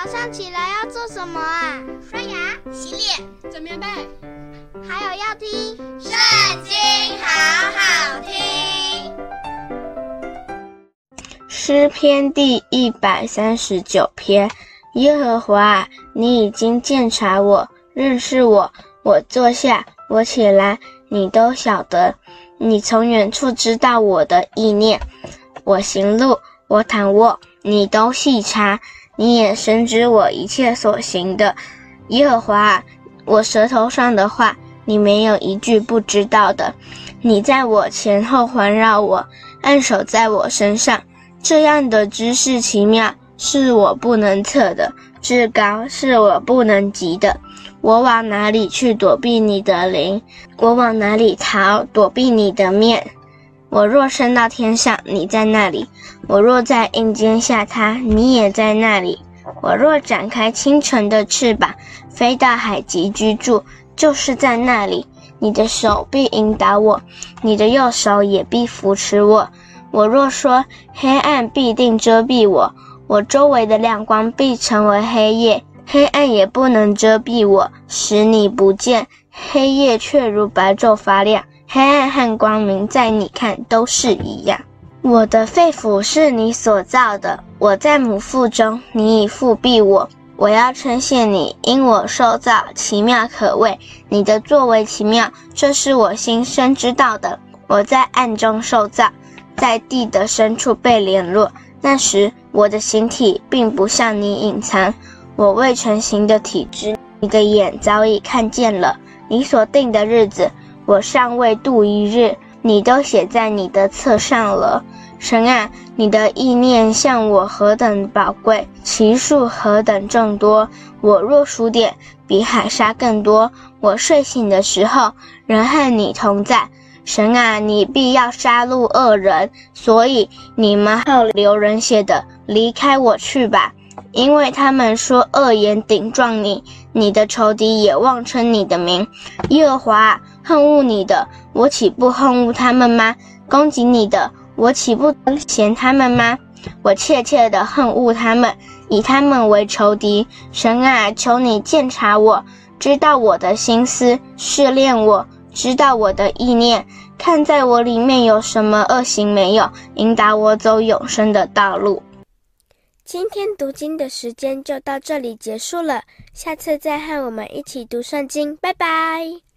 早上起来要做什么啊？刷牙、洗脸、整棉被，还有要听《圣经》，好好听。诗篇第一百三十九篇：耶和华，你已经鉴察我，认识我。我坐下，我起来，你都晓得。你从远处知道我的意念，我行路，我躺卧，你都细察。你也深知我一切所行的，耶和华，我舌头上的话，你没有一句不知道的。你在我前后环绕我，按手在我身上，这样的知识奇妙，是我不能测的，至高是我不能及的。我往哪里去躲避你的灵？我往哪里逃躲避你的面？我若升到天上，你在那里；我若在阴间下榻，你也在那里；我若展开清晨的翅膀，飞到海极居住，就是在那里。你的手必引导我，你的右手也必扶持我。我若说黑暗必定遮蔽我，我周围的亮光必成为黑夜，黑暗也不能遮蔽我，使你不见，黑夜却如白昼发亮。黑暗和光明，在你看都是一样。我的肺腑是你所造的，我在母腹中，你已覆庇我。我要称谢你，因我受造奇妙可畏，你的作为奇妙，这是我心深知道的。我在暗中受造，在地的深处被联络。那时我的形体并不向你隐藏，我未成形的体质，你的眼早已看见了。你所定的日子。我尚未度一日，你都写在你的册上了。神啊，你的意念向我何等宝贵，其数何等众多。我若数点，比海沙更多。我睡醒的时候，仍和你同在。神啊，你必要杀戮恶人，所以你们好流人血的，离开我去吧，因为他们说恶言顶撞你，你的仇敌也妄称你的名，耶和华。恨恶你的，我岂不恨恶他们吗？攻击你的，我岂不嫌他们吗？我切切的恨恶他们，以他们为仇敌。神啊，求你鉴察我，知道我的心思，试炼我，知道我的意念，看在我里面有什么恶行没有，引导我走永生的道路。今天读经的时间就到这里结束了，下次再和我们一起读圣经，拜拜。